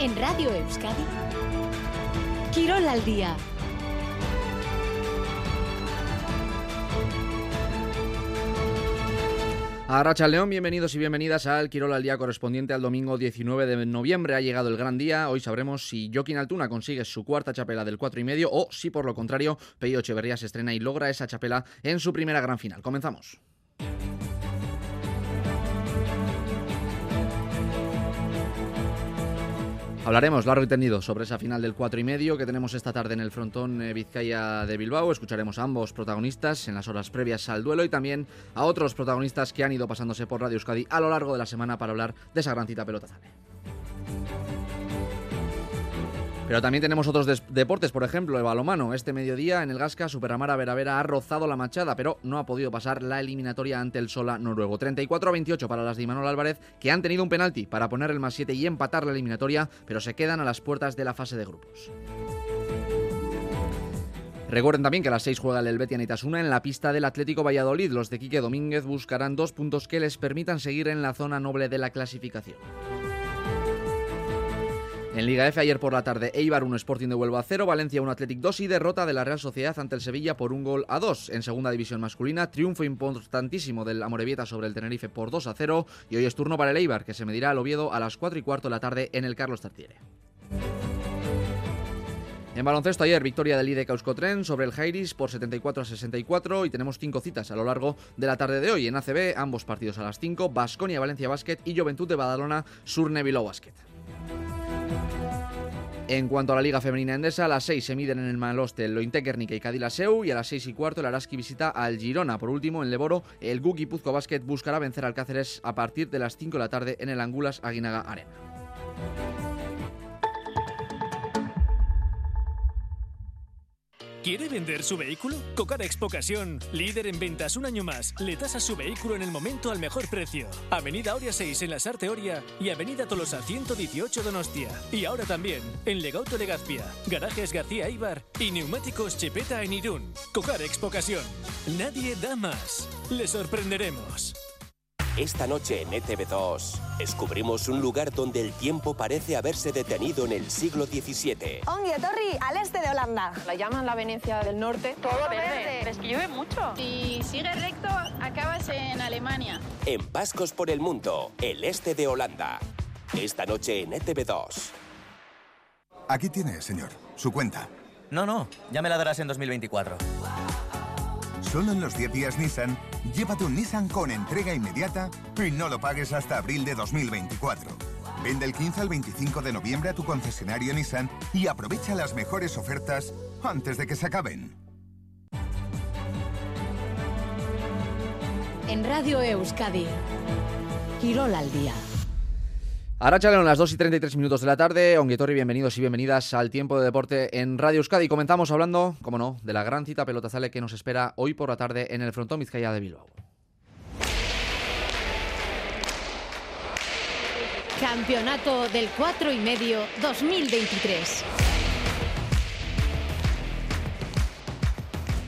En Radio Euskadi, Quirol al día. Arracha León, bienvenidos y bienvenidas al Quirol al día correspondiente al domingo 19 de noviembre. Ha llegado el gran día. Hoy sabremos si Joaquín Altuna consigue su cuarta chapela del 4 y medio o si por lo contrario Peyo Echeverría se estrena y logra esa chapela en su primera gran final. Comenzamos. Hablaremos largo y tendido sobre esa final del 4 y medio que tenemos esta tarde en el frontón eh, Vizcaya de Bilbao. Escucharemos a ambos protagonistas en las horas previas al duelo y también a otros protagonistas que han ido pasándose por Radio Euskadi a lo largo de la semana para hablar de esa gran cita Pero también tenemos otros deportes, por ejemplo, el balomano. Este mediodía en el Gasca, Superamara Veravera ha rozado la machada, pero no ha podido pasar la eliminatoria ante el Sola noruego. 34-28 para las de Imanol Álvarez, que han tenido un penalti para poner el más 7 y empatar la eliminatoria, pero se quedan a las puertas de la fase de grupos. Recuerden también que a las 6 juega el Helvetia Itasuna en la pista del Atlético Valladolid. Los de Quique Domínguez buscarán dos puntos que les permitan seguir en la zona noble de la clasificación. En Liga F ayer por la tarde, Eibar 1 Sporting de Huelva 0, Valencia 1 Athletic 2 y derrota de la Real Sociedad ante el Sevilla por un gol a 2. En segunda división masculina, triunfo importantísimo del Amorebieta sobre el Tenerife por 2 a 0 y hoy es turno para el Eibar que se medirá al Oviedo a las 4 y cuarto de la tarde en el Carlos Tartiere. En baloncesto ayer, victoria del IDE Tren sobre el Jairis por 74 a 64 y tenemos cinco citas a lo largo de la tarde de hoy. En ACB, ambos partidos a las 5, Basconia Valencia Basket y Juventud de Badalona Surne Bilbao Basket. En cuanto a la Liga Femenina Endesa, a las 6 se miden en el Maloste el Lointe y Cadilaseu y a las 6 y cuarto el Araski visita al Girona. Por último, en Leboro, el Guki Puzco Basket buscará vencer al Cáceres a partir de las 5 de la tarde en el Angulas Aguinaga Arena. ¿Quiere vender su vehículo? Cocar Expo Ocasión, líder en ventas un año más, le tasa su vehículo en el momento al mejor precio. Avenida Oria 6 en la Sarte Oria y Avenida Tolosa 118 Donostia. Y ahora también en Legauto Legazpia, Garajes García Ibar y Neumáticos Chepeta en Irún. Cocar Expo Ocasión. Nadie da más. Le sorprenderemos. Esta noche en ETV2 descubrimos un lugar donde el tiempo parece haberse detenido en el siglo XVII. Ongi Torri, al este de Holanda. La llaman la Venecia del Norte. Todo verde. Es que llueve mucho. Si sigues recto, acabas en Alemania. En Pascos por el Mundo, el este de Holanda. Esta noche en ETV2. Aquí tiene, señor, su cuenta. No, no, ya me la darás en 2024. Solo en los 10 días Nissan, llévate un Nissan con entrega inmediata y no lo pagues hasta abril de 2024. Vende el 15 al 25 de noviembre a tu concesionario Nissan y aprovecha las mejores ofertas antes de que se acaben. En Radio Euskadi, Quirol al día. Ahora en las 2 y 33 minutos de la tarde. Onguetorri, bienvenidos y bienvenidas al tiempo de deporte en Radio Euskadi. Comenzamos hablando, como no, de la gran cita pelotazale que nos espera hoy por la tarde en el frontón Vizcaya de Bilbao. Campeonato del 4 y medio 2023.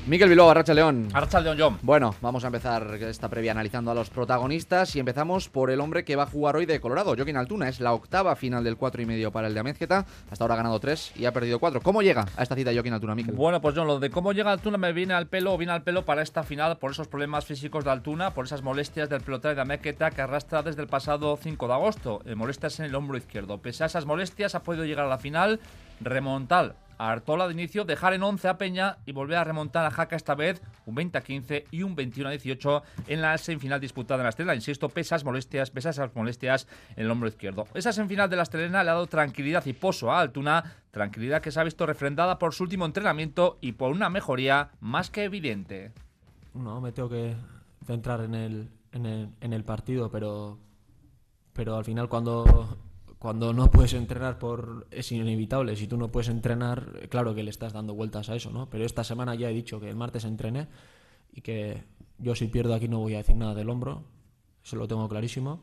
Miquel Bilbao, Arracha León. Arracha León, John. Bueno, vamos a empezar esta previa analizando a los protagonistas y empezamos por el hombre que va a jugar hoy de Colorado, Joaquín Altuna. Es la octava final del 4 y medio para el de Amezqueta. Hasta ahora ha ganado 3 y ha perdido 4. ¿Cómo llega a esta cita Joaquín Altuna, Miquel? Bueno, pues John, lo de cómo llega Altuna me viene al pelo, viene al pelo para esta final por esos problemas físicos de Altuna, por esas molestias del pelotario de Amezqueta que arrastra desde el pasado 5 de agosto. Eh, molestias en el hombro izquierdo. Pese a esas molestias ha podido llegar a la final, remontar Artola de inicio, dejar en 11 a Peña y volver a remontar a Jaca esta vez un 20 a 15 y un 21 a 18 en la semifinal disputada en la Estrella. Insisto, pesas molestias, pesas esas molestias en el hombro izquierdo. Esa semifinal de la Estrella le ha dado tranquilidad y pozo a Altuna, tranquilidad que se ha visto refrendada por su último entrenamiento y por una mejoría más que evidente. No, me tengo que centrar en el, en el, en el partido, pero, pero al final cuando cuando no puedes entrenar por es inevitable. Si tú no puedes entrenar claro que le estás dando vueltas a eso no pero esta semana ya he dicho que el martes entrené y que yo si pierdo aquí no voy a decir nada del hombro. Eso lo tengo clarísimo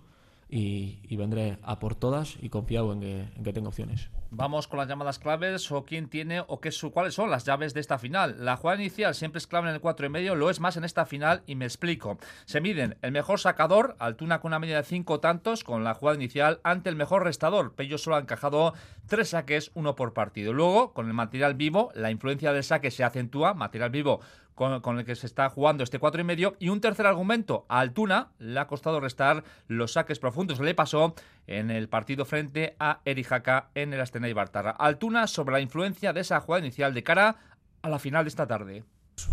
y, vendré a por todas y confiado en que, en que tengo opciones. Vamos con las llamadas claves o quién tiene o qué su, cuáles son las llaves de esta final. La jugada inicial siempre es clave en el 4 y medio, lo es más en esta final y me explico. Se miden el mejor sacador, Altuna con una media de 5 tantos con la jugada inicial ante el mejor restador. Pello solo ha encajado tres saques, uno por partido. Luego, con el material vivo, la influencia del saque se acentúa, material vivo con, el que se está jugando este cuatro y medio. Y un tercer argumento, a Altuna le ha costado restar los saques profundos. Le pasó en el partido frente a Erijaka en el Astena y Bartara. Altuna sobre la influencia de esa jugada inicial de cara a la final de esta tarde.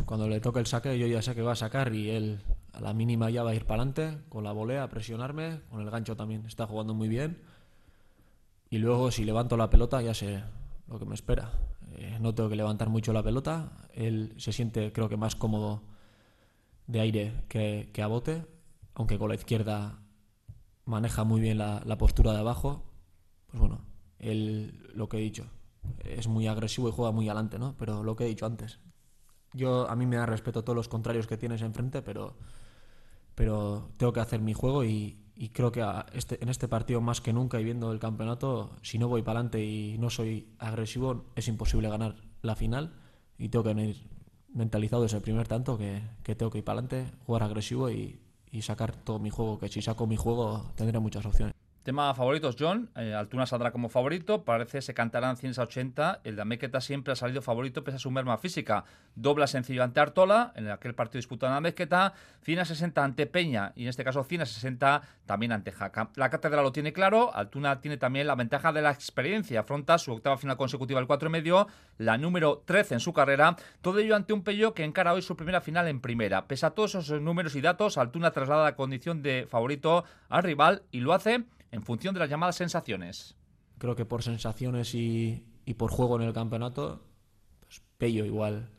Cuando le toque el saque, yo ya sé que va a sacar y él a la mínima ya va a ir para adelante, con la volea, a presionarme, con el gancho también está jugando muy bien. Y luego si levanto la pelota ya sé lo que me espera. Eh, no tengo que levantar mucho la pelota. Él se siente, creo que, más cómodo de aire que, a bote, aunque con la izquierda maneja muy bien la, postura de abajo. Pues bueno, él, lo que he dicho, es muy agresivo y juega muy adelante, ¿no? Pero lo que he dicho antes, yo a mí me da respeto todos los contrarios que tienes enfrente, pero, pero tengo que hacer mi juego y, y creo que este, en este partido más que nunca y viendo el campeonato, si no voy para adelante y no soy agresivo, es imposible ganar la final y tengo que venir mentalizado desde el primer tanto que, que tengo que ir para adelante, jugar agresivo y, y sacar todo mi juego, que si saco mi juego tendré muchas opciones. Tema favoritos, John. Eh, Altuna saldrá como favorito. Parece se cantarán 100 a 80. El de Amequeta siempre ha salido favorito pese a su merma física. Dobla sencillo ante Artola. En aquel partido disputado en Amequeta. 100 a 60 ante Peña. Y en este caso 100 a 60 también ante Jaca. La cátedra lo tiene claro. Altuna tiene también la ventaja de la experiencia. Afronta su octava final consecutiva el 4 y medio. La número 13 en su carrera. Todo ello ante un Pello que encara hoy su primera final en primera. Pese a todos esos números y datos, Altuna traslada la condición de favorito al rival y lo hace en función de las llamadas sensaciones. Creo que por sensaciones y, por juego en el campeonato, pues Pello igual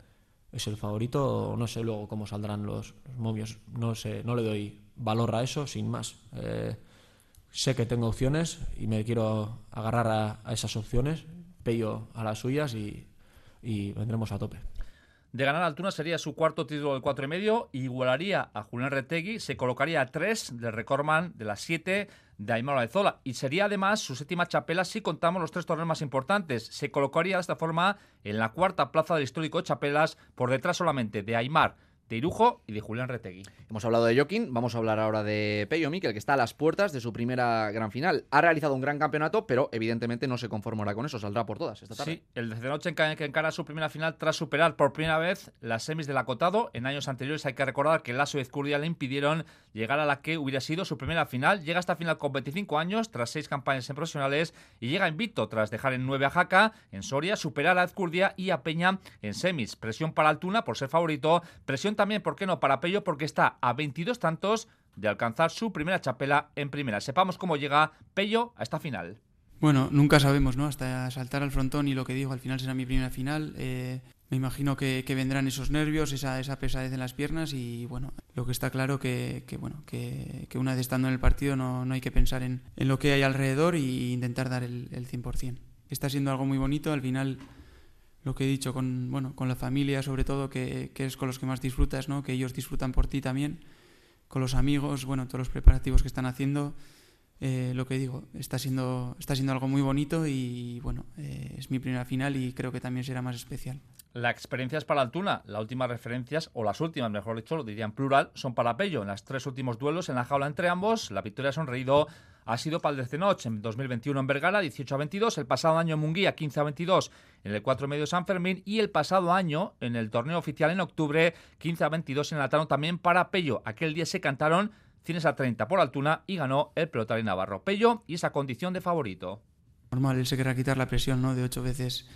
es el favorito. No sé luego cómo saldrán los, movios. No sé, no le doy valor a eso, sin más. Eh, sé que tengo opciones y me quiero agarrar a, esas opciones. Pello a las suyas y, y vendremos a tope. De ganar Altuna sería su cuarto título del cuatro y medio, igualaría a Julián Retegui, se colocaría a tres del recordman de las siete de Aymar Zola y sería además su séptima chapela si contamos los tres torneos más importantes. Se colocaría de esta forma en la cuarta plaza del histórico Chapelas por detrás solamente de Aymar, de Irujo y de Julián Retegui. Hemos hablado de Joaquín, vamos a hablar ahora de Peyo Miquel, que está a las puertas de su primera gran final. Ha realizado un gran campeonato, pero evidentemente no se conformará con eso, saldrá por todas esta tarde. Sí, el de noche que encara su primera final tras superar por primera vez las semis del acotado. En años anteriores hay que recordar que el Lazo y Ezcurdia le impidieron llegar a la que hubiera sido su primera final. Llega a esta final con 25 años, tras seis campañas en profesionales, y llega invicto tras dejar en 9 a Jaca, en Soria, superar a Ezcurdia y a Peña en semis. Presión para Altuna por ser favorito, presión también, ¿por qué no?, para Pello porque está a 22 tantos de alcanzar su primera chapela en primera. Sepamos cómo llega Pello a esta final. Bueno, nunca sabemos, ¿no? Hasta saltar al frontón y lo que digo, al final será mi primera final. Eh, me imagino que, vendrán esos nervios, esa, esa, pesadez en las piernas y bueno, lo que está claro que, que bueno, que, una vez estando en el partido no, no hay que pensar en, en, lo que hay alrededor e intentar dar el, el 100%. Está siendo algo muy bonito, al final lo que he dicho con, bueno, con la familia sobre todo, que, que es con los que más disfrutas, ¿no? que ellos disfrutan por ti también, con los amigos, bueno, todos los preparativos que están haciendo. Eh, lo que digo, está siendo, está siendo algo muy bonito y bueno, eh, es mi primera final y creo que también será más especial. La experiencia es para Altuna, las últimas referencias, o las últimas, mejor dicho, lo diría en plural, son para Pello. En los tres últimos duelos en la jaula entre ambos, la victoria ha sonreído ha sido para el Noche en 2021 en Vergara, 18 a 22, el pasado año en Munguía, 15 a 22 en el 4 medio San Fermín y el pasado año en el torneo oficial en octubre, 15 a 22 en el Atano también para Pello. Aquel día se cantaron cines a 30 por Altuna y ganó el pelotario Navarro. Pello y esa condición de favorito. Normal, él se querrá quitar la presión ¿no? de ocho veces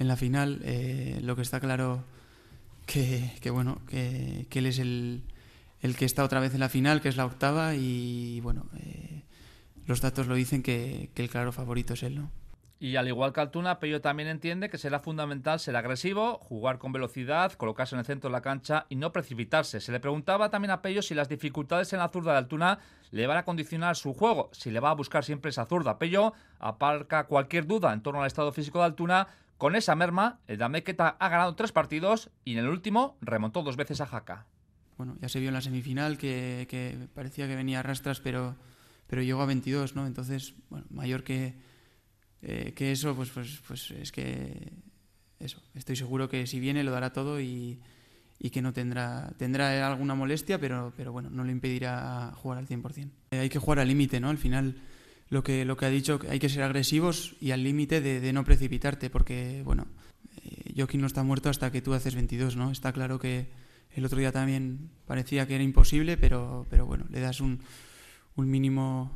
en la final. Eh, lo que está claro que, que bueno, que, que, él es el, el, que está otra vez en la final, que es la octava y bueno... Eh, los datos lo dicen que, el claro favorito es él, ¿no? Y al igual que Altuna, Pello también entiende que será fundamental ser agresivo, jugar con velocidad, colocarse en el centro de la cancha y no precipitarse. Se le preguntaba también a Pello si las dificultades en la zurda de Altuna le van a condicionar su juego, si le va a buscar siempre esa zurda. Pello aparca cualquier duda en torno al estado físico de Altuna. Con esa merma, el Damequeta ha ganado tres partidos y en el último remontó dos veces a Jaca. Bueno, ya se vio en la semifinal que, que parecía que venía a rastras, pero pero llegó a 22, ¿no? Entonces, bueno, mayor que, eh, que eso, pues, pues, pues es que eso, estoy seguro que si viene lo dará todo y, y que no tendrá, tendrá alguna molestia, pero, pero bueno, no le impedirá jugar al 100%. Eh, hay que jugar al límite, ¿no? Al final lo que, lo que ha dicho, hay que ser agresivos y al límite de, no precipitarte, porque, bueno, eh, Joaquín no está muerto hasta que tú haces 22, ¿no? Está claro que el otro día también parecía que era imposible, pero, pero bueno, le das un, un mínimo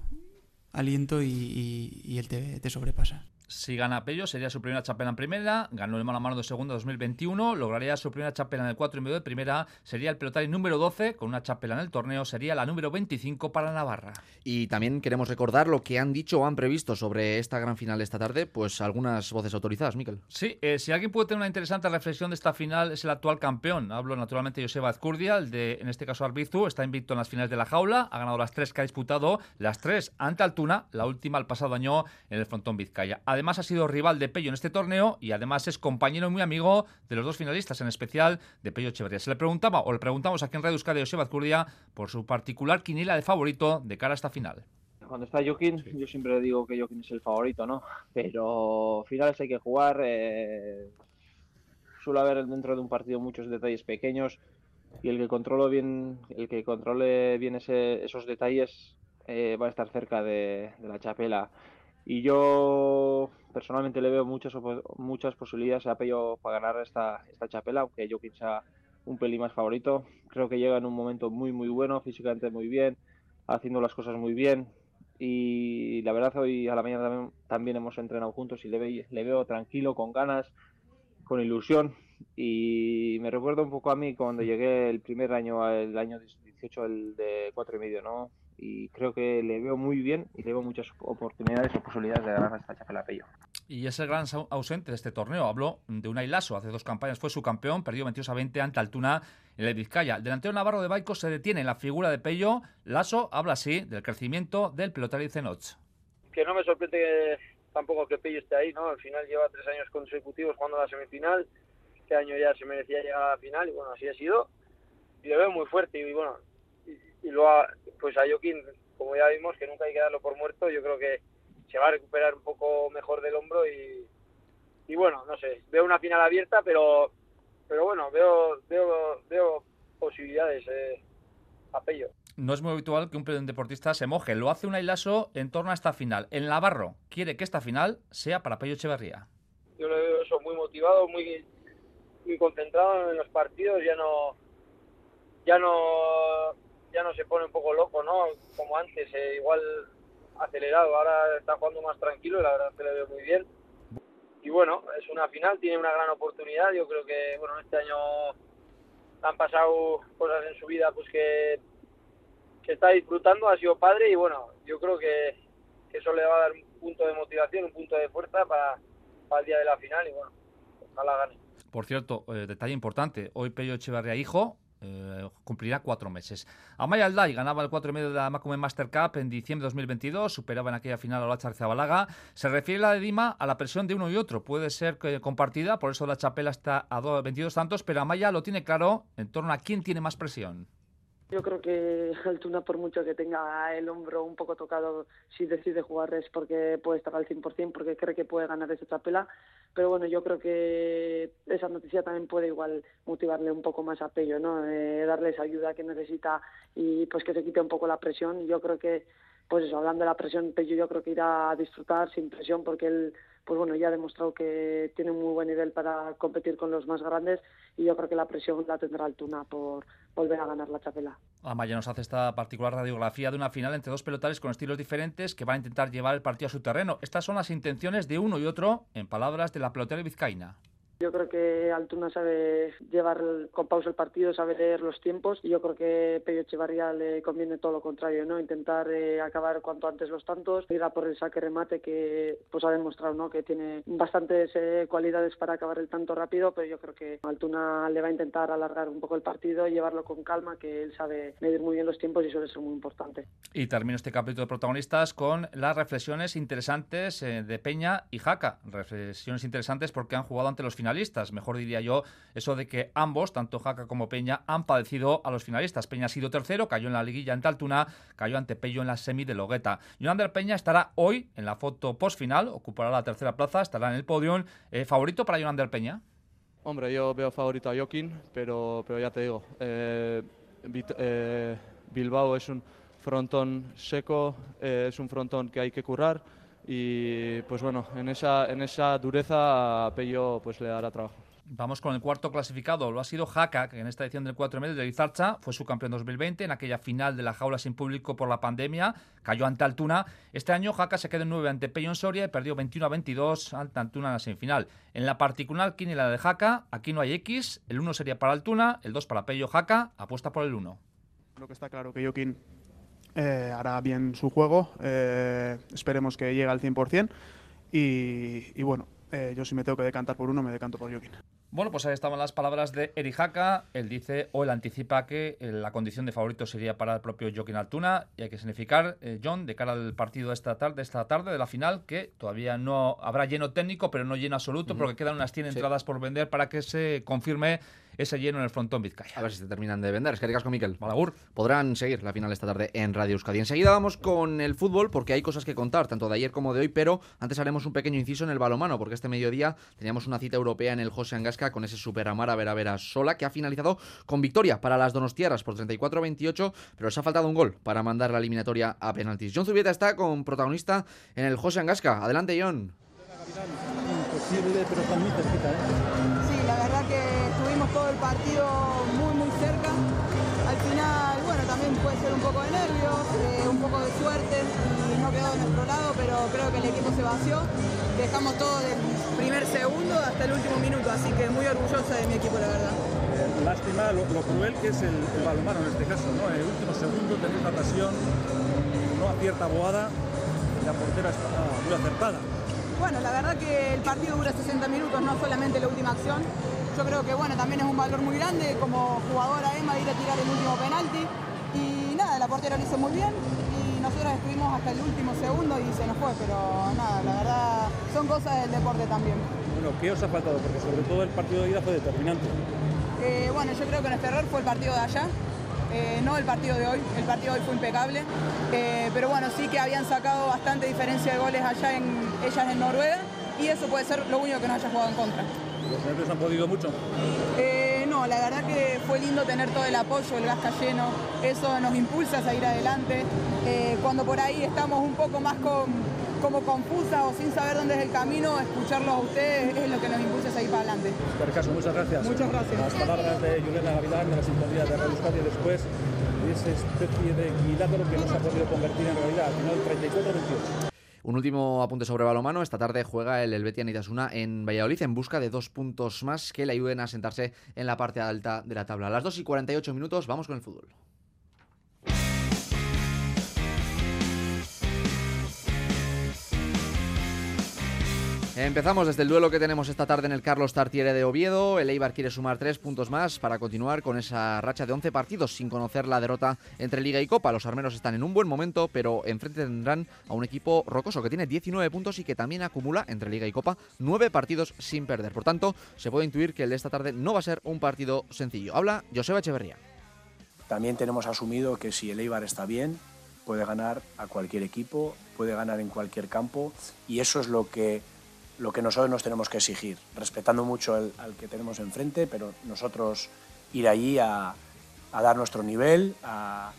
aliento y, y, y él te, te sobrepasa. Si gana Pello, sería su primera chapela en primera. Ganó el mano a mano de segunda 2021. Lograría su primera chapela en el 4 y medio de primera. Sería el pelotari número 12 con una chapela en el torneo. Sería la número 25 para Navarra. Y también queremos recordar lo que han dicho o han previsto sobre esta gran final esta tarde. Pues algunas voces autorizadas, Miquel. Sí, eh, si alguien puede tener una interesante reflexión de esta final es el actual campeón. Hablo naturalmente de Joseba Azcurdia, el de, en este caso, Arbizu. Está invicto en las finales de la jaula. Ha ganado las tres que ha disputado. Las tres ante Altuna. La última el pasado año en el frontón Vizcaya. Además ha sido rival de Pello en este torneo y además es compañero muy amigo de los dos finalistas, en especial de Pello Echeverría. Se le preguntaba, o le preguntamos aquí en Radio Euskadi a Joseba Azcurdia por su particular quiniela de favorito de cara a esta final. Cuando está Joaquín, sí. yo siempre digo que Joaquín es el favorito, ¿no? Pero finales hay que jugar. Eh, suele haber dentro de un partido muchos detalles pequeños y el que controle bien, el que controle bien ese, esos detalles eh, va a estar cerca de, de la chapela y yo personalmente le veo muchas muchas posibilidades a Pello para ganar esta, esta chapela, aunque yo sea un pelín más favorito. Creo que llega en un momento muy muy bueno, físicamente muy bien, haciendo las cosas muy bien. Y la verdad hoy a la mañana también, también hemos entrenado juntos y le, ve, le veo tranquilo, con ganas, con ilusión. Y me recuerda un poco a mí cuando llegué el primer año, el año 18, el de cuatro y medio, ¿no? Y creo que le veo muy bien y le veo muchas oportunidades o posibilidades de ganar esta chapela Pello. Y es el gran ausente de este torneo. Habló de Unai Lasso. Hace dos campañas fue su campeón, perdió 22 a 20 ante Altuna en el Vizcaya. El delantero navarro de Baico se detiene en la figura de Pello. Lasso habla así del crecimiento del pelotari Zenoch. Que no me sorprende tampoco que Pello esté ahí, ¿no? Al final lleva tres años consecutivos jugando a la semifinal. Este año ya se merecía llegar a la final y bueno, así ha sido. Y lo veo muy fuerte y bueno, y luego pues a Joaquín, como ya vimos, que nunca hay que darlo por muerto, yo creo que se va a recuperar un poco mejor del hombro y, y bueno, no sé, veo una final abierta, pero pero bueno, veo veo, veo posibilidades eh, a Pello. No es muy habitual que un deportista se moje. Lo hace un ailaso en torno a esta final. El Navarro quiere que esta final sea para Pello Echeverría. Yo lo veo eso muy motivado, muy, muy concentrado en los partidos. Ya no, ya no ya no se pone un poco loco, ¿no? Como antes, eh, igual acelerado. Ahora está jugando más tranquilo la verdad que le veo muy bien. Y bueno, es una final, tiene una gran oportunidad. Yo creo que, bueno, este año han pasado cosas en su vida pues que, que está disfrutando, ha sido padre y bueno, yo creo que, eso le va a dar un punto de motivación, un punto de fuerza para, para el día de la final y bueno, ojalá gane. Por cierto, eh, detalle importante, hoy Pello Echeverría hijo eh, cumplirá cuatro meses. Amaya Alday ganaba el 4 y medio de la Macumé Master Cup en diciembre de 2022, superaba en aquella final a la Zabalaga. Se refiere la de Dima a la presión de uno y otro. Puede ser compartida, por eso la chapela está a 22 tantos, pero Amaya lo tiene claro en torno a quién tiene más presión. Yo creo que Altuna, por mucho que tenga el hombro un poco tocado, si decide jugar es porque puede estar al 100%, porque cree que puede ganar esa chapela. Pero bueno, yo creo que esa noticia también puede igual motivarle un poco más a Pello, ¿no? Eh, darle esa ayuda que necesita y pues que se quite un poco la presión. Yo creo que, pues eso, hablando de la presión, Pello yo creo que irá a disfrutar sin presión porque él pues bueno, ya ha demostrado que tiene un muy buen nivel para competir con los más grandes y yo creo que la presión la tendrá Altuna por volver a ganar la chapela. Amaya nos hace esta particular radiografía de una final entre dos pelotares con estilos diferentes que van a intentar llevar el partido a su terreno. Estas son las intenciones de uno y otro, en palabras de la pelotera vizcaína. Yo creo que Altuna sabe llevar con pausa el partido, sabe leer los tiempos y yo creo que Pello Echevarría le conviene todo lo contrario, ¿no? Intentar eh, acabar cuanto antes los tantos, ir a por el saque remate que pues ha demostrado, ¿no? Que tiene bastantes eh, cualidades para acabar el tanto rápido, pero yo creo que Altuna le va a intentar alargar un poco el partido llevarlo con calma, que él sabe medir muy bien los tiempos y eso es muy importante. Y termino este capítulo de protagonistas con las reflexiones interesantes eh, de Peña y Jaca. Reflexiones interesantes porque han jugado ante los finales finalistas. Mejor diría yo eso de que ambos, tanto Jaca como Peña, han padecido a los finalistas. Peña ha sido tercero, cayó en la liguilla ante Altuna, cayó ante Pello en la semi de Logueta. Jonander Peña estará hoy en la foto post-final, ocupará la tercera plaza, estará en el podium. Eh, ¿Favorito para Jonander Peña? Hombre, yo veo favorito a Joaquín, pero, pero ya te digo, eh, eh, Bilbao es un frontón seco, eh, es un frontón que hay que currar y pues bueno, en esa, en esa dureza a Pello pues le dará trabajo. Vamos con el cuarto clasificado. Lo ha sido Jaca, que en esta edición del 4 medio de Izarcha fue su campeón 2020 en aquella final de la jaula sin público por la pandemia. Cayó ante Altuna. Este año Jaca se quedó en 9 ante Pello en Soria y perdió 21 a 22 ante Altuna en la semifinal. En la particular la de Jaca, aquí no hay X. El 1 sería para Altuna, el 2 para Pello Jaca. Apuesta por el 1. Creo que está claro que Joaquín eh, hará bien su juego. Eh, esperemos que llegue al 100%. Y, y bueno, eh, yo si me tengo que decantar por uno, me decanto por Joaquín. Bueno, pues ahí estaban las palabras de Erijaka. Él dice o él anticipa que la condición de favorito sería para el propio Joaquín Altuna. Y hay que significar, eh, John, de cara al partido de esta tarde, esta tarde de la final, que todavía no habrá lleno técnico, pero no lleno absoluto, porque quedan unas 100 entradas por vender para que se confirme ese lleno en el frontón Vizcaya. A ver si se terminan de vender. Es que con Miquel. Malagur. Podrán seguir la final esta tarde en Radio Euskadi. Enseguida vamos con el fútbol porque hay cosas que contar, tanto de ayer como de hoy, pero antes haremos un pequeño inciso en el balomano, porque este mediodía teníamos una cita europea en el José Angasca con ese Superamara Vera Vera Sola que ha finalizado con victoria para las donostiaras por 34-28, pero les ha faltado un gol para mandar la eliminatoria a penaltis. John Zubieta está con protagonista en el José Angasca. Adelante, John. Imposible, pero está muy cerquita, ¿eh? Partido muy, muy cerca. Al final, bueno, también puede ser un poco de nervios, eh, un poco de suerte y no quedó de nuestro lado, pero creo que el equipo se vació. Dejamos todo del primer segundo hasta el último minuto, así que muy orgullosa de mi equipo, la verdad. Eh, lástima lo, cruel que es el, el, balonmano en este caso, ¿no? En el último segundo tener una ocasión, no acierta Boada, y la portera está muy acertada. Bueno, la verdad que el partido dura 60 minutos, no solamente la última acción. Yo creo que bueno, también es un valor muy grande como jugadora Emma ir a tirar el último penalti. Y nada, la portera lo hizo muy bien y nosotros estuvimos hasta el último segundo y se nos fue, pero nada, la verdad son cosas del deporte también. Bueno, ¿qué os ha faltado? Porque sobre todo el partido de ida fue determinante. Eh, bueno, yo creo que nuestro error fue el partido de allá. Eh, no el partido de hoy, el partido de hoy fue impecable, eh, pero bueno, sí que habían sacado bastante diferencia de goles allá en ellas en Noruega y eso puede ser lo único que nos haya jugado en contra. ¿Los han podido mucho? Eh, no, la verdad que fue lindo tener todo el apoyo, el gas lleno, eso nos impulsa a seguir adelante. cuando por ahí estamos un poco más con, como confusa o sin saber dónde es el camino, escucharlos a ustedes es lo que nos impulsa a seguir para adelante. muchas gracias. Muchas gracias. Las palabras de Juliana Gavilán de la sintonía de Radio Euskadi después de esa especie de milagro que no se ha podido convertir en realidad, al final 34-28. Un último apunte sobre balomano. Esta tarde juega el Helvetia Nitasuna en Valladolid en busca de dos puntos más que le ayuden a sentarse en la parte alta de la tabla. A las 2 y 48 minutos vamos con el fútbol. Empezamos desde el duelo que tenemos esta tarde en el Carlos Tartiere de Oviedo. El Eibar quiere sumar tres puntos más para continuar con esa racha de 11 partidos sin conocer la derrota entre Liga y Copa. Los armeros están en un buen momento, pero enfrente tendrán a un equipo rocoso que tiene 19 puntos y que también acumula entre Liga y Copa 9 partidos sin perder. Por tanto, se puede intuir que el de esta tarde no va a ser un partido sencillo. Habla Joseba Echeverría. También tenemos asumido que si el Eibar está bien, puede ganar a cualquier equipo, puede ganar en cualquier campo y eso es lo que lo que nosotros nos tenemos que exigir, respetando mucho al que tenemos enfrente, pero nosotros ir allí a, dar nuestro nivel, a,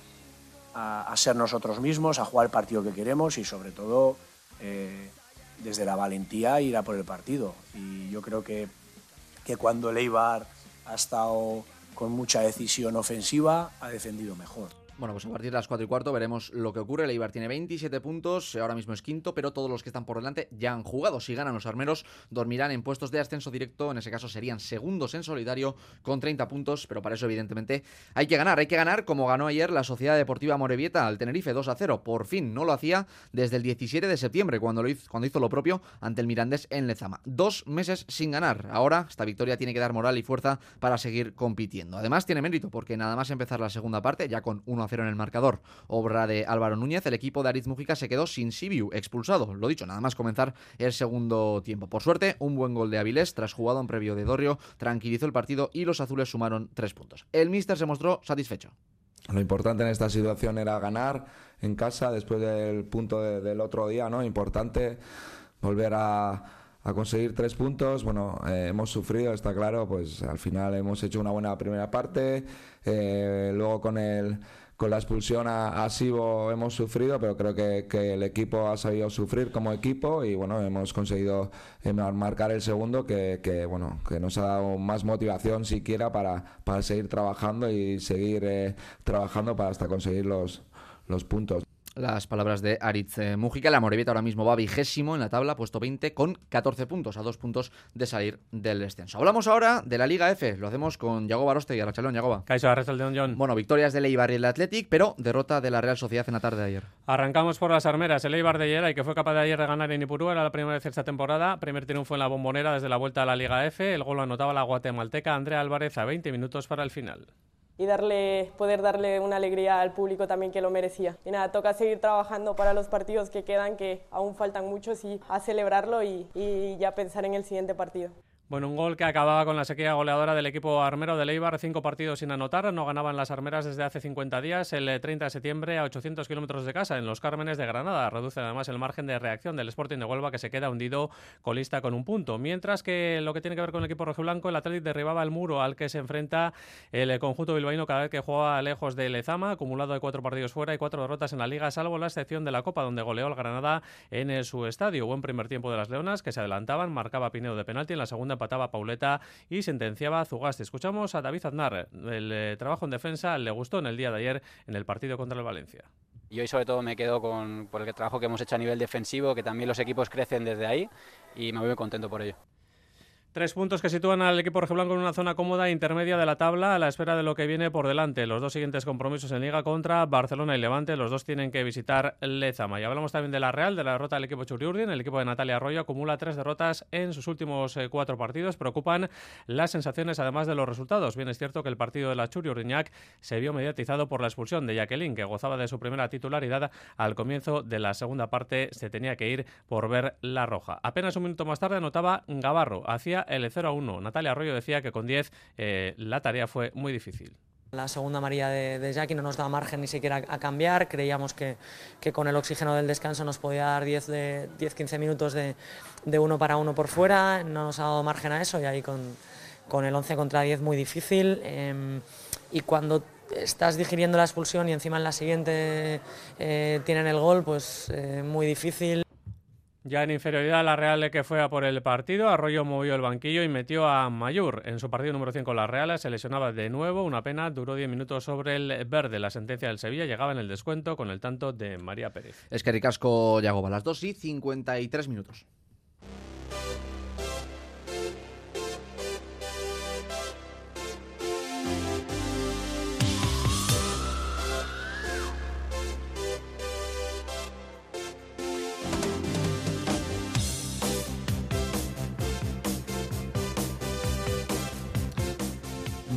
ser nosotros mismos, a jugar el partido que queremos y sobre todo eh, desde la valentía ir a por el partido. Y yo creo que, que cuando el ha estado con mucha decisión ofensiva, ha defendido mejor. Bueno, pues a partir de las 4 y cuarto veremos lo que ocurre. El Eibar tiene 27 puntos, ahora mismo es quinto, pero todos los que están por delante ya han jugado. Si ganan los armeros, dormirán en puestos de ascenso directo. En ese caso serían segundos en solidario con 30 puntos, pero para eso, evidentemente, hay que ganar. Hay que ganar como ganó ayer la Sociedad Deportiva Morevieta al Tenerife 2 a 0. Por fin no lo hacía desde el 17 de septiembre, cuando, lo hizo, cuando hizo lo propio ante el Mirandés en Lezama. Dos meses sin ganar. Ahora, esta victoria tiene que dar moral y fuerza para seguir compitiendo. Además, tiene mérito, porque nada más empezar la segunda parte, ya con 1 a 1-0 en el marcador. Obra de Álvaro Núñez, el equipo de Ariz Mujica se quedó sin Sibiu, expulsado. Lo dicho, nada más comenzar el segundo tiempo. Por suerte, un buen gol de Avilés tras jugado en previo de Dorrio tranquilizó el partido y los azules sumaron tres puntos. El míster se mostró satisfecho. Lo importante en esta situación era ganar en casa después del punto del otro día, ¿no? Importante volver a, conseguir tres puntos. Bueno, eh, hemos sufrido, está claro, pues al final hemos hecho una buena primera parte. Eh, luego con el con la expulsión a, a Sibo hemos sufrido, pero creo que, el equipo ha sabido sufrir como equipo y bueno, hemos conseguido eh, marcar el segundo que, bueno, que nos ha dado más motivación siquiera para, para seguir trabajando y seguir eh, trabajando para hasta conseguir los, los puntos. Las palabras de Aritz eh, Mujica. La Morevieta ahora mismo va vigésimo en la tabla, puesto 20 con 14 puntos, a dos puntos de salir del descenso. Hablamos ahora de la Liga F. Lo hacemos con Yago Baroste y Arrachalón. Yagoba. Caiso Arrachalón, John. Bueno, victorias del Eibar y el Athletic, pero derrota de la Real Sociedad en la tarde de ayer. Arrancamos por las armeras. El Eibar de ayer, y que fue capaz de ayer de ganar en Ipurú, era la primera vez esta temporada. Primer triunfo en la bombonera desde la vuelta a la Liga F. El gol lo anotaba la guatemalteca Andrea Álvarez a 20 minutos para el final y darle, poder darle una alegría al público también que lo merecía. Y nada, toca seguir trabajando para los partidos que quedan, que aún faltan muchos, y a celebrarlo y, y ya pensar en el siguiente partido. Bueno, un gol que acababa con la sequía goleadora del equipo armero de Leibar, cinco partidos sin anotar, no ganaban las armeras desde hace 50 días, el 30 de septiembre a 800 kilómetros de casa, en los Cármenes de Granada. Reduce además el margen de reacción del Sporting de Huelva, que se queda hundido colista con un punto. Mientras que lo que tiene que ver con el equipo rojiblanco, el Atlético derribaba el muro al que se enfrenta el conjunto bilbaíno cada vez que juega lejos de Lezama, acumulado de cuatro partidos fuera y cuatro derrotas en la Liga, salvo la excepción de la Copa, donde goleó al Granada en su estadio. Buen primer tiempo de las Leonas, que se adelantaban, marcaba Pinedo de penalti, en la segunda empataba Pauleta y sentenciaba a Zugaste. Escuchamos a David Aznar. El eh, trabajo en defensa le gustó en el día de ayer en el partido contra el Valencia. Y hoy sobre todo me quedo con por el trabajo que hemos hecho a nivel defensivo, que también los equipos crecen desde ahí y me voy muy contento por ello. Tres puntos que sitúan al equipo rojiblanco en una zona cómoda e intermedia de la tabla a la espera de lo que viene por delante. Los dos siguientes compromisos en Liga contra Barcelona y Levante. Los dos tienen que visitar Lezama. Y hablamos también de la Real, de la derrota del equipo Churiurdin. El equipo de Natalia Arroyo acumula tres derrotas en sus últimos eh, cuatro partidos. Preocupan las sensaciones además de los resultados. Bien es cierto que el partido de la Churiurdinac se vio mediatizado por la expulsión de Jacqueline, que gozaba de su primera titularidad al comienzo de la segunda parte. Se tenía que ir por ver la roja. Apenas un minuto más tarde anotaba Gavarro. Hacía el 0 a 1. Natalia Arroyo decía que con 10 eh, la tarea fue muy difícil. La segunda María de, de, Jackie no nos daba margen ni siquiera a cambiar. Creíamos que, que con el oxígeno del descanso nos podía dar 10-15 minutos de, de, uno para uno por fuera. No nos ha dado margen a eso y ahí con, con el 11 contra 10 muy difícil. Eh, y cuando estás digiriendo la expulsión y encima en la siguiente eh, tienen el gol, pues eh, muy difícil. Ya en inferioridad, la Real que fue a por el partido, Arroyo movió el banquillo y metió a Mayur. En su partido número 5 con la Real se lesionaba de nuevo, una pena, duró 10 minutos sobre el verde. La sentencia del Sevilla llegaba en el descuento con el tanto de María Pérez. Es que Ricasco Yagoba, las 2 y 53 minutos.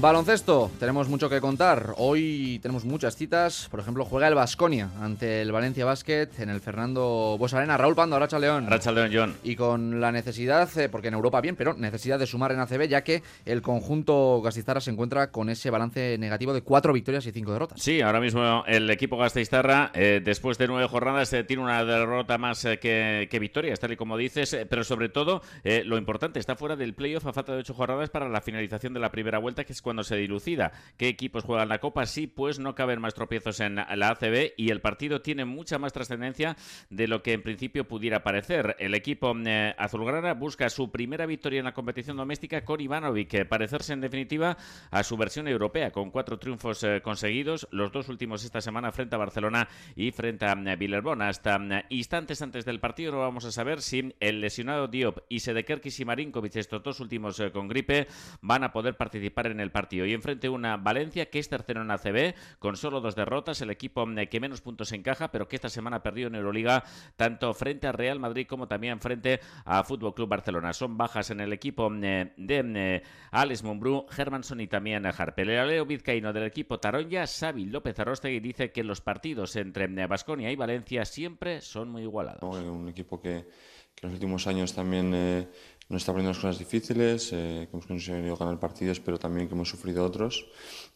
Baloncesto, tenemos mucho que contar. Hoy tenemos muchas citas. Por ejemplo, juega el Vasconia ante el Valencia Basket en el Fernando Bosarena. Raúl Pando, Aracha León. Aracha León, John. Y con la necesidad, eh, porque en Europa bien, pero necesidad de sumar en ACB, ya que el conjunto Gastizarra se encuentra con ese balance negativo de cuatro victorias y cinco derrotas. Sí, ahora mismo el equipo Gasteiztarra, eh, después de nueve jornadas, eh, tiene una derrota más que, que, victorias, tal y como dices. pero sobre todo, lo importante, está fuera del playoff a falta de ocho jornadas para la finalización de la primera vuelta, que es cuando se dilucida. Qué equipos juegan la Copa, sí, pues no caben más tropiezos en la ACB y el partido tiene mucha más trascendencia de lo que en principio pudiera parecer. El equipo eh, azulgrana busca su primera victoria en la competición doméstica con Ivanovic, parecerse en definitiva a su versión europea, con cuatro triunfos eh, conseguidos, los dos últimos esta semana frente a Barcelona y frente a eh, Hasta eh, instantes antes del partido no vamos a saber si el lesionado Diop y Sedekerkis y Marinkovic, estos dos últimos con gripe, van a poder participar en el partido Y enfrente una Valencia que es tercero en ACB con solo dos derrotas, el equipo eh, que menos puntos encaja, pero que esta semana ha perdido en Euroliga tanto frente a Real Madrid como también frente a Fútbol Club Barcelona. Son bajas en el equipo de Alex Mumbrú, Hermanson y también Harper. El aleo vizcaíno del equipo Taronja, Xavi López Arrostegui, dice que los partidos entre Basconia y Valencia siempre son muy igualados. Un equipo que, que en los últimos años también eh, nos está poniendo las cosas difíciles, eh, que hemos conseguido ganar partidos, pero también que hemos sufrido otros.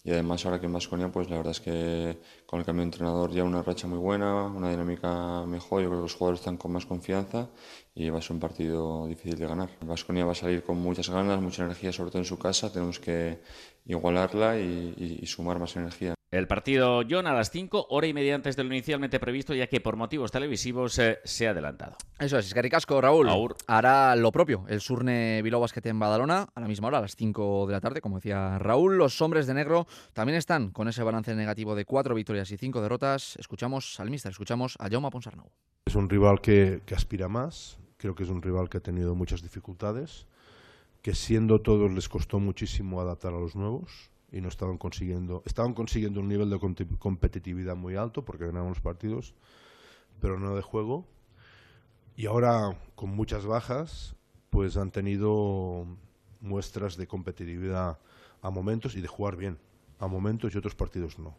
Y además ahora que en Basconia, pues la verdad es que con el cambio de entrenador ya una racha muy buena, una dinámica mejor, yo creo que los jugadores están con más confianza y va a ser un partido difícil de ganar. Basconia va a salir con muchas ganas, mucha energía, sobre todo en su casa, tenemos que igualarla y sumar más energía. El partido John a las 5, hora y media antes de lo inicialmente previsto, ya que por motivos televisivos eh, se ha adelantado. Eso es, Escaricasco, Raúl. Hará lo propio el Surne Bilbao Basket en Badalona, a la misma hora, a las 5 de la tarde, como decía Raúl. Los hombres de negro también están con ese balance negativo de 4 victorias y 5 derrotas. Escuchamos al míster, escuchamos a Jaume Ponsarnau. Es un rival que, que aspira más, creo que es un rival que ha tenido muchas dificultades, que siendo todos les costó muchísimo adaptar a los nuevos y no estaban consiguiendo, estaban consiguiendo un nivel de competitividad muy alto porque ganaban los partidos, pero no de juego. Y ahora, con muchas bajas, pues han tenido muestras de competitividad a momentos y de jugar bien, a momentos y otros partidos no.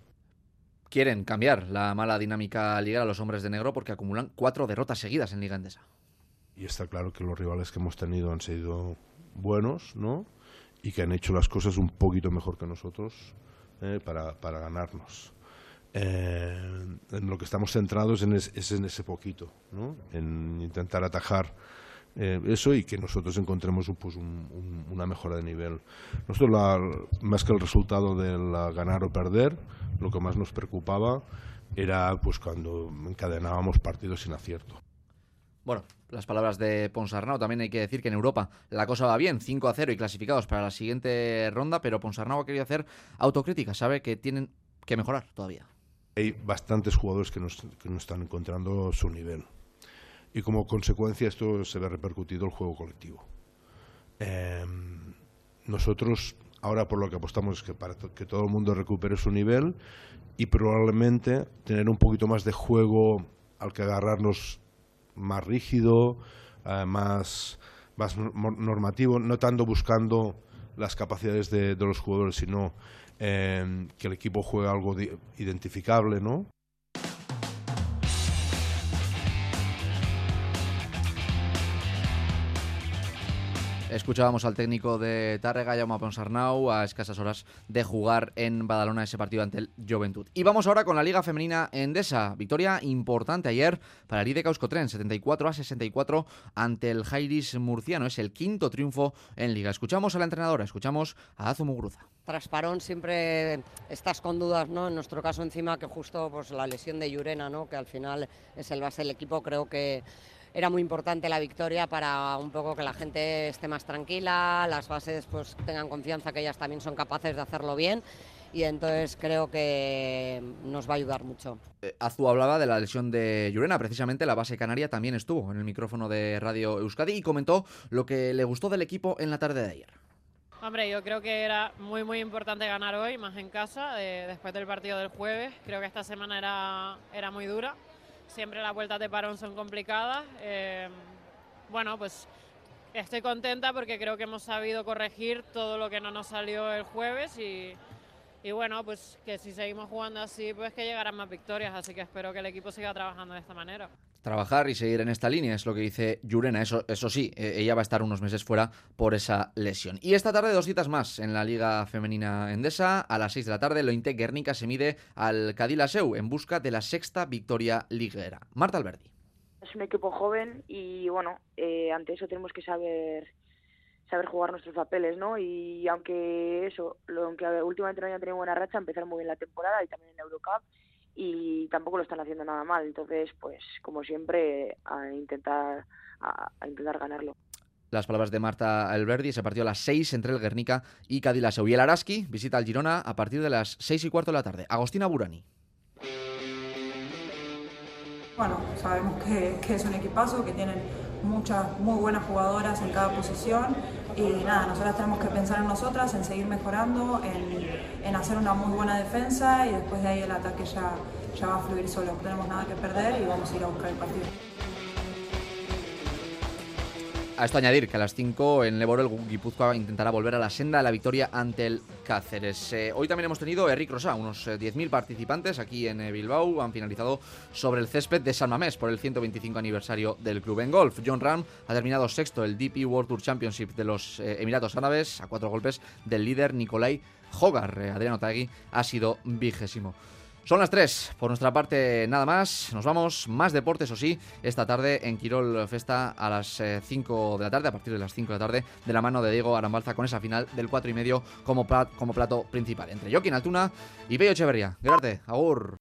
Quieren cambiar la mala dinámica liga a los hombres de negro porque acumulan cuatro derrotas seguidas en Liga Endesa. Y está claro que los rivales que hemos tenido han sido buenos, ¿no? Y que han hecho las cosas un poquito mejor que nosotros eh, para, para, ganarnos. Eh, en lo que estamos centrados en es, en ese poquito, ¿no? en intentar atajar eh, eso y que nosotros encontremos pues, un, una mejora de nivel. Nosotros, la, más que el resultado del ganar o perder, lo que más nos preocupaba era pues cuando encadenábamos partidos sin acierto. Bueno, las palabras de Ponsarnau. También hay que decir que en Europa la cosa va bien, 5 a 0 y clasificados para la siguiente ronda, pero Ponsarnau ha querido hacer autocrítica, sabe que tienen que mejorar todavía. Hay bastantes jugadores que no, están encontrando su nivel y como consecuencia esto se ve repercutido el juego colectivo. Em, nosotros ahora por lo que apostamos es que para que todo el mundo recupere su nivel y probablemente tener un poquito más de juego al que agarrarnos más rígido, eh, más, más normativo, no tanto buscando las capacidades de, los jugadores, sino eh, que el equipo juegue algo identificable, ¿no? Escuchábamos al técnico de Tárrega, Jaume Ponsarnau, a escasas horas de jugar en Badalona ese partido ante el Juventud. Y vamos ahora con la Liga Femenina Endesa. Victoria importante ayer para el IDE Tren, 74 a 64 ante el Jairis Murciano. Es el quinto triunfo en Liga. Escuchamos a la entrenadora, escuchamos a Azu Muguruza. Tras parón siempre estás con dudas, ¿no? En nuestro caso encima que justo pues la lesión de Llurena, ¿no? Que al final es el base del equipo, creo que era muy importante la victoria para un poco que la gente esté más tranquila, las bases pues tengan confianza que ellas también son capaces de hacerlo bien y entonces creo que nos va a ayudar mucho. Eh, Azu hablaba de la lesión de Llurena, precisamente la base canaria también estuvo en el micrófono de Radio Euskadi y comentó lo que le gustó del equipo en la tarde de ayer. Hombre, yo creo que era muy muy importante ganar hoy, más en casa, eh, después del partido del jueves. Creo que esta semana era, era muy dura siempre las vueltas de parón son complicadas. Eh, bueno, pues estoy contenta porque creo que hemos sabido corregir todo lo que no nos salió el jueves y, y bueno, pues que si seguimos jugando así, pues que llegarán más victorias, así que espero que el equipo siga trabajando de esta manera trabajar y seguir en esta línea, es lo que dice Llurena. Eso, eso sí, eh, ella va a estar unos meses fuera por esa lesión. Y esta tarde dos citas más en la Liga Femenina Endesa. A las 6 de la tarde, Lointe Guernica se mide al Cadilaseu en busca de la sexta victoria liguera. Marta Alberdi. Es un equipo joven y bueno, eh, ante eso tenemos que saber saber jugar nuestros papeles, ¿no? Y aunque eso, lo, aunque últimamente no hayan tenido buena racha, empezaron muy bien la temporada y también en Eurocup y tampoco lo están haciendo nada mal. Entonces, pues como siempre, a intentar, a, intentar ganarlo. Las palabras de Marta Alberdi, se partió a las 6 entre el Guernica y Cadilaseu. Y el Araski visita al Girona a partir de las 6 y cuarto de la tarde. Agostina Burani. Bueno, sabemos que, que es un equipazo, que tienen muchas muy buenas jugadoras en cada posición Y nada, nosotras tenemos que pensar en nosotras, en seguir mejorando, en, en hacer una muy buena defensa y después de ahí el ataque ya, ya va a fluir solo. No tenemos nada que perder y vamos a ir a buscar el partido. A esto añadir que a las 5 en Leboro el Guipúzcoa intentará volver a la senda de la victoria ante el Cáceres. Eh, hoy también hemos tenido Eric Rosa, unos eh, 10.000 participantes aquí en eh, Bilbao. Han finalizado sobre el césped de San Mamés por el 125 aniversario del club en golf. John Ram ha terminado sexto el DP World Tour Championship de los eh, Emiratos Árabes a cuatro golpes del líder Nicolai Hogar. Eh, Adriano Tagui ha sido vigésimo. Son las 3. Por nuestra parte, nada más. Nos vamos. Más deportes, o sí, esta tarde en Quirol Festa a las 5 de la tarde, a partir de las 5 de la tarde, de la mano de Diego Arambalza con esa final del 4 y medio como, plat- como plato principal. Entre Joaquín Altuna y Bello Echeverría. Gerarte, Agur.